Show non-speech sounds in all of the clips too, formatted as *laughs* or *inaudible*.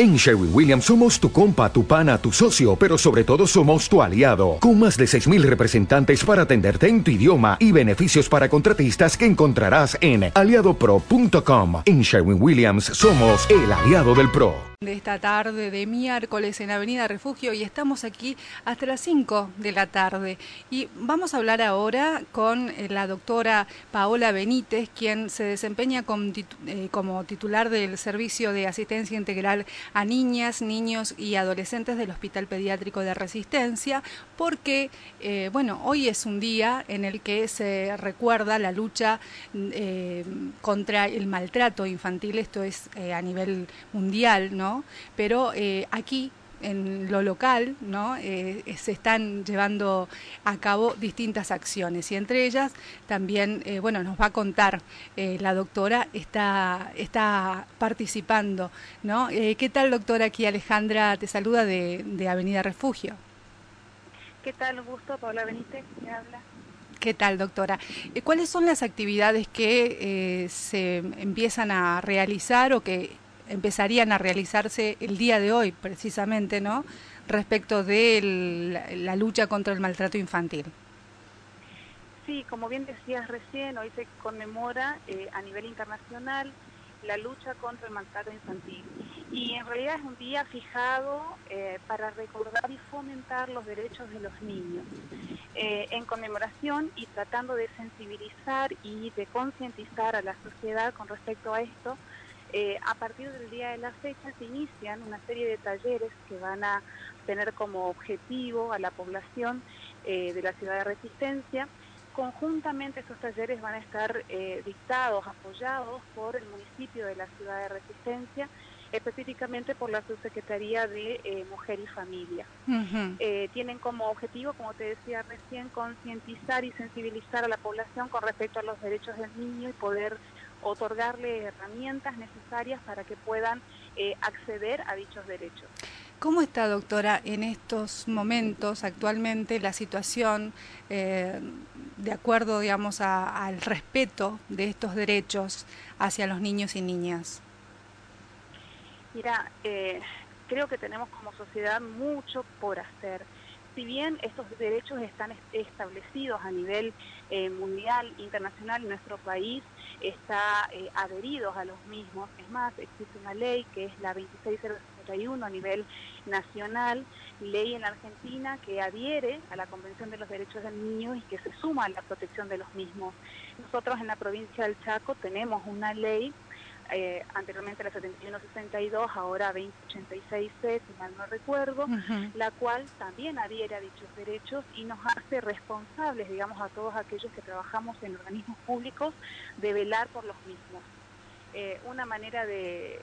En Sherwin Williams somos tu compa, tu pana, tu socio, pero sobre todo somos tu aliado, con más de 6.000 representantes para atenderte en tu idioma y beneficios para contratistas que encontrarás en aliadopro.com. En Sherwin Williams somos el aliado del PRO de esta tarde de miércoles en Avenida Refugio y estamos aquí hasta las 5 de la tarde. Y vamos a hablar ahora con eh, la doctora Paola Benítez, quien se desempeña eh, como titular del Servicio de Asistencia Integral a Niñas, Niños y Adolescentes del Hospital Pediátrico de Resistencia, porque, eh, bueno, hoy es un día en el que se recuerda la lucha contra el maltrato infantil, esto es a nivel mundial, ¿no? Pero eh, aquí en lo local, ¿no? Eh, se están llevando a cabo distintas acciones y entre ellas también, eh, bueno, nos va a contar la doctora, está, está participando, ¿no? ¿Qué tal, doctora? Aquí Alejandra te saluda de, de Avenida Refugio. ¿Qué tal? Gusto, Paula Benítez, me habla. ¿Qué tal, doctora? ¿Cuáles son las actividades que se empiezan a realizar o que empezarían a realizarse el día de hoy, precisamente, ¿no? Respecto de la lucha contra el maltrato infantil. Sí, como bien decías recién, hoy se conmemora eh, a nivel internacional la lucha contra el maltrato infantil. Y en realidad es un día fijado eh, para recordar y fomentar los derechos de los niños. Eh, en conmemoración y tratando de sensibilizar y de concientizar a la sociedad con respecto a esto, eh, a partir del día de la fecha se inician una serie de talleres que van a tener como objetivo a la población eh, de la ciudad de Resistencia. Conjuntamente estos talleres van a estar eh, dictados, apoyados por el municipio de la ciudad de Resistencia, específicamente por la Subsecretaría de Mujer y Familia. tienen como objetivo, como te decía recién, concientizar y sensibilizar a la población con respecto a los derechos del niño y poder otorgarle herramientas necesarias para que puedan eh, acceder a dichos derechos. ¿Cómo está, doctora, en estos momentos, actualmente, la situación eh, de acuerdo, digamos, al respeto de estos derechos hacia los niños y niñas? Mira, eh, creo que tenemos como sociedad mucho por hacer. Si bien estos derechos están establecidos a nivel mundial, internacional nuestro país, está eh, adheridos a los mismos. Es más, existe una ley que es la 26061 a nivel nacional, ley en Argentina que adhiere a la Convención de los Derechos del Niño y que se suma a la protección de los mismos. Nosotros en la provincia del Chaco tenemos una ley eh, anteriormente la 7162, ahora 2086C, si mal no recuerdo, la cual también adhiere a dichos derechos y nos hace responsables, digamos, a todos aquellos que trabajamos en organismos públicos de velar por los mismos. Eh, una manera de,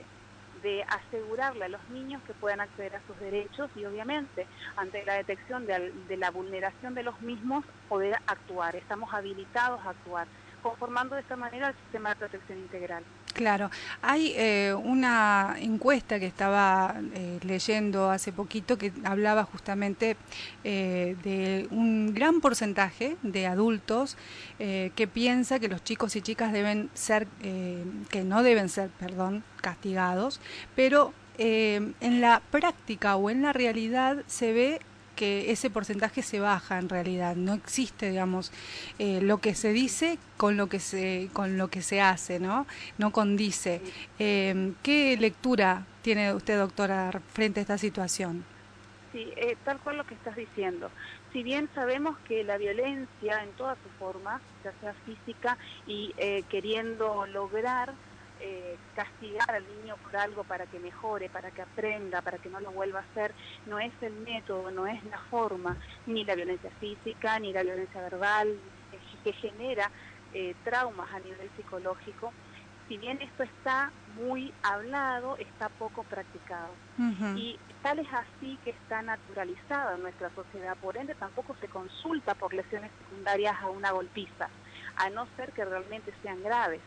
de asegurarle a los niños que puedan acceder a sus derechos y obviamente ante la detección de, de la vulneración de los mismos poder actuar. Estamos habilitados a actuar, conformando de esta manera el sistema de protección integral. Claro, hay eh, una encuesta que estaba eh, leyendo hace poquito que hablaba justamente eh, de un gran porcentaje de adultos que piensa que los chicos y chicas deben ser, que no deben ser, perdón, castigados, pero en la práctica o en la realidad se ve que ese porcentaje se baja en realidad. No existe, digamos, eh, lo que se dice con lo que se, con lo que se hace, ¿no? No condice. Eh, ¿Qué lectura tiene usted, doctora, frente a esta situación? Sí, eh, tal cual lo que estás diciendo. Si bien sabemos que la violencia en todas sus formas, ya sea física y queriendo lograr eh, castigar al niño por algo para que mejore, para que aprenda, para que no lo vuelva a hacer, no es el método, no es la forma, ni la violencia física, ni la violencia verbal, que genera eh, traumas a nivel psicológico. Si bien esto está muy hablado, está poco practicado. Y tal es así que está naturalizado en nuestra sociedad, por ende tampoco se consulta por lesiones secundarias a una golpiza, a no ser que realmente sean graves.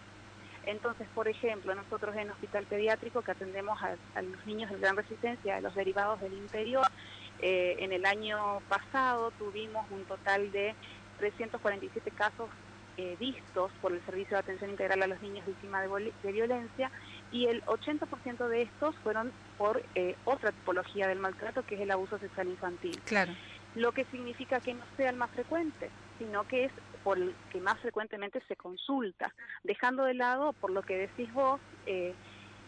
Entonces, por ejemplo, nosotros en Hospital Pediátrico que atendemos a, los niños de gran resistencia, a los derivados del interior, eh, en el año pasado tuvimos un total de 347 casos eh, vistos por el Servicio de Atención Integral a los Niños Víctimas de, de, Violencia y el 80% de estos fueron por eh, otra tipología del maltrato que es el abuso sexual infantil. Claro. Lo que significa que no sea el más frecuente, sino que es por el que más frecuentemente se consulta, dejando de lado, por lo que decís vos, eh,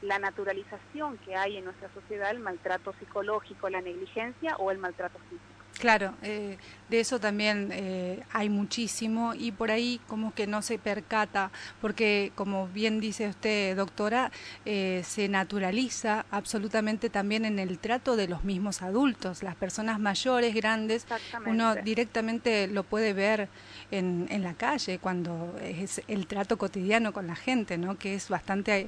la naturalización que hay en nuestra sociedad, el maltrato psicológico, la negligencia o el maltrato físico. Claro, eh, de eso también eh, hay muchísimo y por ahí como que no se percata, porque como bien dice usted, doctora, eh, se naturaliza absolutamente también en el trato de los mismos adultos, las personas mayores, grandes, uno directamente lo puede ver en, en la calle cuando es el trato cotidiano con la gente, ¿no? que es bastante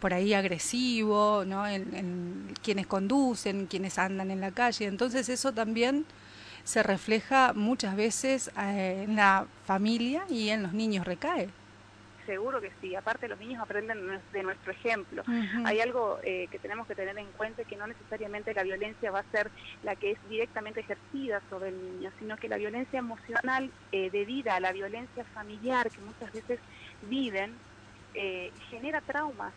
por ahí agresivo, ¿no? En, en quienes conducen, quienes andan en la calle, entonces eso también se refleja muchas veces eh, en la familia y en los niños recae. Seguro que sí, aparte los niños aprenden de nuestro ejemplo. Hay algo eh, que tenemos que tener en cuenta que no necesariamente la violencia va a ser la que es directamente ejercida sobre el niño, sino que la violencia emocional eh, debida a la violencia familiar que muchas veces viven genera traumas,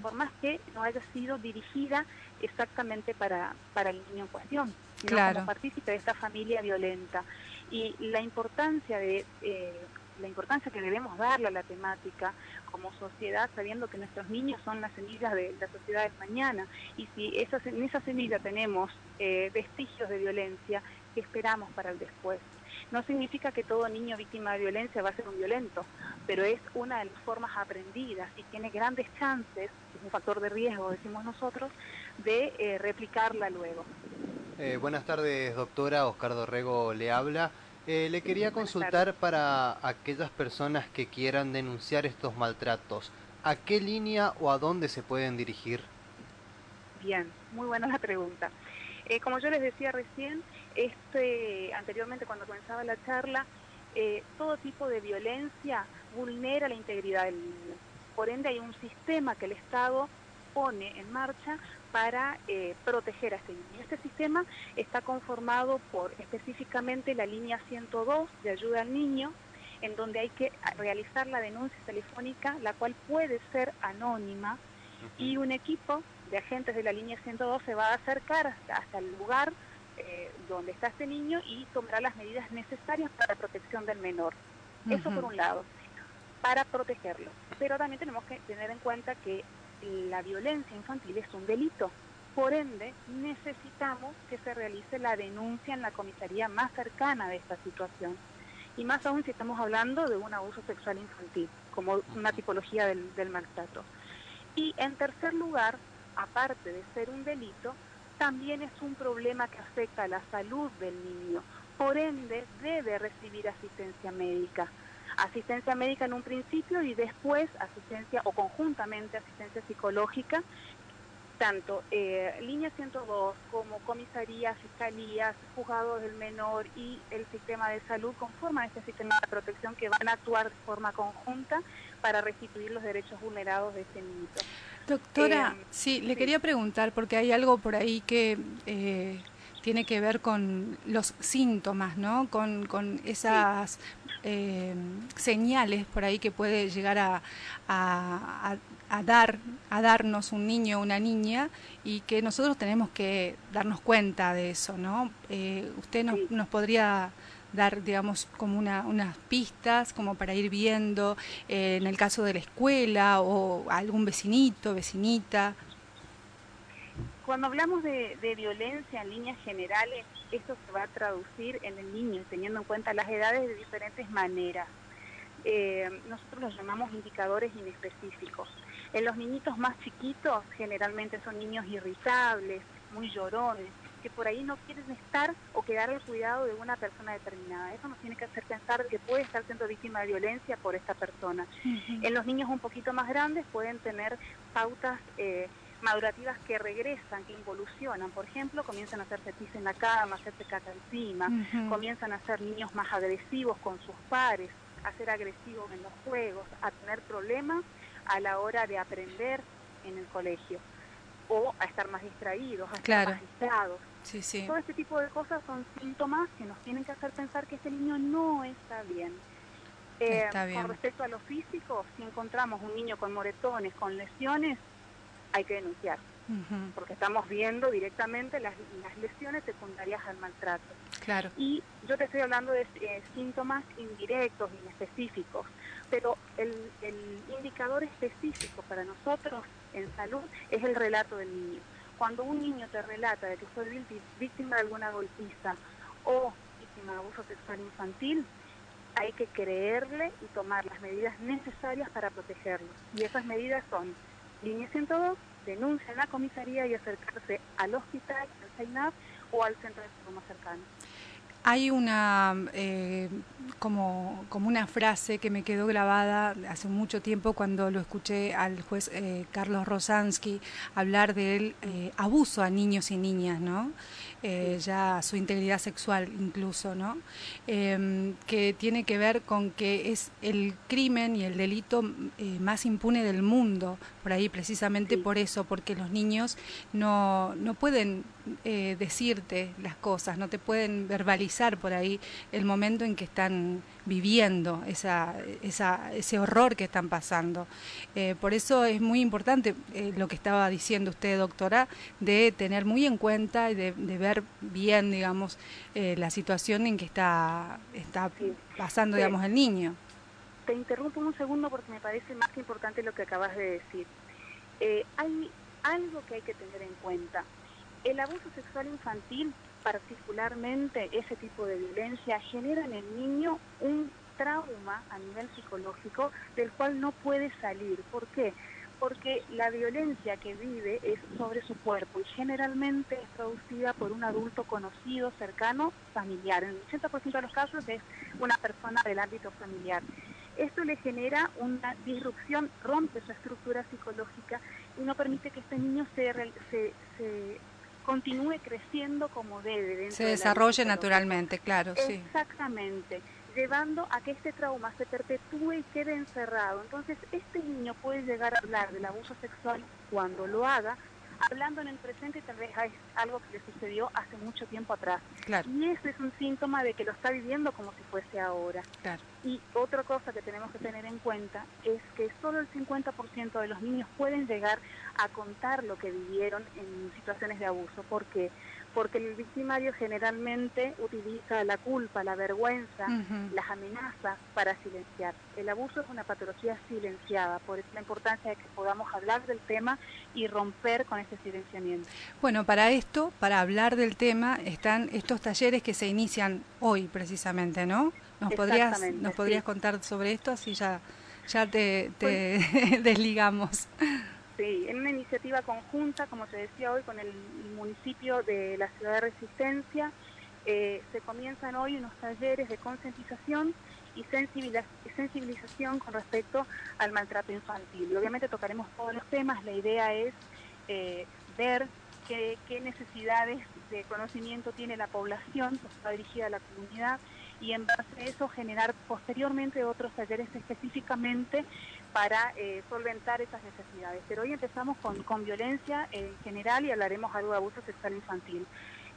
por más que no haya sido dirigida exactamente para, para el niño en cuestión claro. como partícipe de esta familia violenta. Y la importancia de eh, la importancia que debemos darle a la temática como sociedad, sabiendo que nuestros niños son las semillas de la sociedad del mañana. Y si esas, en esa semilla tenemos eh, vestigios de violencia, ¿qué esperamos para el después? No significa que todo niño víctima de violencia va a ser un violento, pero es una de las formas aprendidas y tiene grandes chances, es un factor de riesgo, decimos nosotros, de eh, replicarla luego. Eh, buenas tardes, doctora. Oscar Dorrego le habla. Eh, le quería consultar para aquellas personas que quieran denunciar estos maltratos. ¿A qué línea o a dónde se pueden dirigir? Bien, muy buena la pregunta. Eh, como yo les decía recién, este, anteriormente cuando comenzaba la charla, todo tipo de violencia vulnera la integridad del niño. Por ende hay un sistema que el Estado pone en marcha para eh, proteger a este niño. Este sistema está conformado por específicamente la línea 102 de ayuda al niño, en donde hay que realizar la denuncia telefónica, la cual puede ser anónima, y un equipo de agentes de la línea 102 se va a acercar hasta, el lugar eh, donde está este niño y tomará las medidas necesarias para la protección del menor. Eso por un lado, para protegerlo. Pero también tenemos que tener en cuenta que la violencia infantil es un delito. Por ende, necesitamos que se realice la denuncia en la comisaría más cercana de esta situación. Y más aún si estamos hablando de un abuso sexual infantil, como una tipología del, del maltrato. Y en tercer lugar, aparte de ser un delito, también es un problema que afecta a la salud del niño. Por ende, debe recibir asistencia médica asistencia médica en un principio y después asistencia o conjuntamente asistencia psicológica, tanto eh, línea 102 como comisarías, fiscalías, juzgados del menor y el sistema de salud conforman este sistema de protección que van a actuar de forma conjunta para restituir los derechos vulnerados de este niño. Doctora, eh, sí, le quería preguntar porque hay algo por ahí que... Eh, tiene que ver con los síntomas, ¿no? Con, con esas eh, señales por ahí que puede llegar a, a, dar, a darnos un niño o una niña y que nosotros tenemos que darnos cuenta de eso, ¿no? Eh, ¿Usted nos, nos podría dar, digamos, como una, unas pistas como para ir viendo eh, en el caso de la escuela o algún vecinito, vecinita? Cuando hablamos de, violencia en líneas generales, esto se va a traducir en el niño, teniendo en cuenta las edades de diferentes maneras. Eh, nosotros los llamamos indicadores inespecíficos. En los niñitos más chiquitos, generalmente son niños irritables, muy llorones, que por ahí no quieren estar o quedar al cuidado de una persona determinada. Eso nos tiene que hacer pensar que puede estar siendo víctima de violencia por esta persona. En los niños un poquito más grandes pueden tener pautas eh, madurativas que regresan, que involucionan. Por ejemplo, comienzan a hacerse pis en la cama, a hacerse caca encima, comienzan a ser niños más agresivos con sus pares, a ser agresivos en los juegos, a tener problemas a la hora de aprender en el colegio o a estar más distraídos, a estar más distraídos. Todo este tipo de cosas son síntomas que nos tienen que hacer pensar que este niño no está bien. Eh, está bien. Con respecto a lo físico, si encontramos un niño con moretones, con lesiones, hay que denunciar, porque estamos viendo directamente las, lesiones secundarias al maltrato. Claro. Y yo te estoy hablando de eh, síntomas indirectos, inespecíficos, pero el, el indicador específico para nosotros en salud es el relato del niño. Cuando un niño te relata de que fue víctima de alguna golpiza o víctima de abuso sexual infantil, hay que creerle y tomar las medidas necesarias para protegerlo. Y esas medidas son línea 102, denuncia en la comisaría y acercarse al hospital, al CEINAP o al centro de salud más cercano. Hay una eh, como, como una frase que me quedó grabada hace mucho tiempo cuando lo escuché al juez eh, Carlos Rosansky hablar del eh, abuso a niños y niñas, ¿no? Ya su integridad sexual incluso, ¿no? Em, que tiene que ver con que es el crimen y el delito más impune del mundo, por ahí precisamente por eso, porque los niños no, no pueden decirte las cosas, no te pueden verbalizar por ahí el momento en que están viviendo esa, esa, ese horror que están pasando. Eh, por eso es muy importante eh, lo que estaba diciendo usted, doctora, de tener muy en cuenta y de, ver bien, digamos, eh, la situación en que está, está pasando, digamos, el niño. Te interrumpo un segundo porque me parece más importante lo que acabas de decir. hay algo que hay que tener en cuenta. El abuso sexual infantil particularmente ese tipo de violencia genera en el niño un trauma a nivel psicológico del cual no puede salir. ¿Por qué? Porque la violencia que vive es sobre su cuerpo y generalmente es producida por un adulto conocido, cercano, familiar. En el 80% de los casos es una persona del ámbito familiar. Esto le genera una disrupción, rompe su estructura psicológica y no permite que este niño se, se, continúe creciendo como debe. Se desarrolle naturalmente, claro, sí. Exactamente, llevando a que este trauma se perpetúe y quede encerrado. Entonces, este niño puede llegar a hablar del abuso sexual cuando lo haga, hablando en el presente tal vez es algo que le sucedió hace mucho tiempo atrás. Y ese es un síntoma de que lo está viviendo como si fuese ahora. Y otra cosa que tenemos que tener en cuenta es que solo el 50% de los niños pueden llegar a contar lo que vivieron en situaciones de abuso. ¿Por qué? Porque el victimario generalmente utiliza la culpa, la vergüenza, las amenazas para silenciar. El abuso es una patología silenciada, por eso la importancia de que podamos hablar del tema y romper con ese silenciamiento. Bueno, para esto, para hablar del tema, están estos talleres que se inician hoy precisamente, ¿no? ¿Nos podrías, nos podrías contar sobre esto? Así ya, ya te, te *laughs* desligamos. Sí, en una iniciativa conjunta, como te decía hoy, con el municipio de la ciudad de Resistencia, eh, se comienzan hoy unos talleres de concientización y sensibilización con respecto al maltrato infantil. Obviamente tocaremos todos los temas, la idea es eh, ver qué, necesidades de conocimiento tiene la población, que está dirigida a la comunidad, y en base a eso generar posteriormente otros talleres específicamente para eh, solventar esas necesidades. Pero hoy empezamos con, con violencia en general y hablaremos algo de abuso sexual infantil.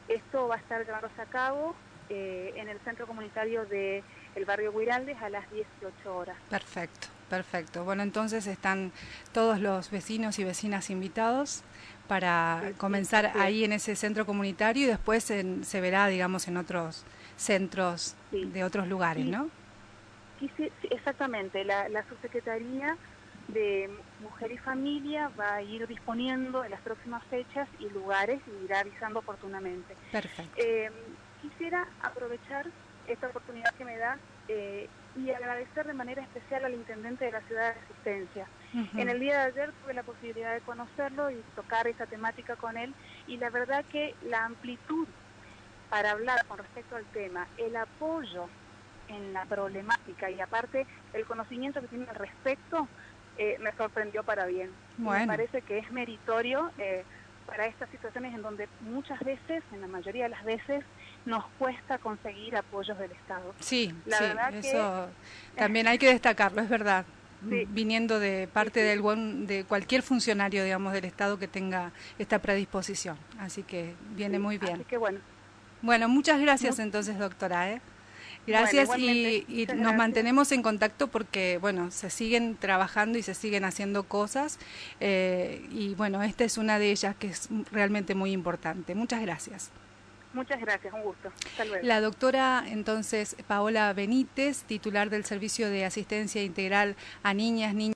Esto va a estar llevándose a cabo eh, en el centro comunitario del el barrio Guiraldes a las 18 horas. Perfecto, perfecto. Bueno, entonces están todos los vecinos y vecinas invitados para comenzar ahí en ese centro comunitario y después se verá, digamos, en otros centros de otros lugares, ¿no? exactamente, la, subsecretaría de Mujer y Familia va a ir disponiendo en las próximas fechas y lugares y irá avisando oportunamente. Perfecto. Eh, quisiera aprovechar esta oportunidad que me da eh, y agradecer de manera especial al intendente de la ciudad de Resistencia. En el día de ayer tuve la posibilidad de conocerlo y tocar esa temática con él y la verdad que la amplitud para hablar con respecto al tema, el apoyo en la problemática y aparte el conocimiento que tiene al respecto eh, me sorprendió para bien. Me parece que es meritorio eh, para estas situaciones en donde muchas veces, en la mayoría de las veces, nos cuesta conseguir apoyos del Estado. Sí, la verdad eso *laughs* también hay que destacarlo, es verdad. Viniendo de parte del buen, de cualquier funcionario, digamos, del Estado que tenga esta predisposición. Así que viene muy bien. Así que bueno. Bueno, muchas gracias entonces, doctora. ¿eh? Gracias y, nos mantenemos en contacto porque, bueno, se siguen trabajando y se siguen haciendo cosas eh, y, bueno, esta es una de ellas que es realmente muy importante. Muchas gracias. Muchas gracias, un gusto. La doctora entonces Paola Benítez, titular del Servicio de Asistencia Integral a Niñas, Niños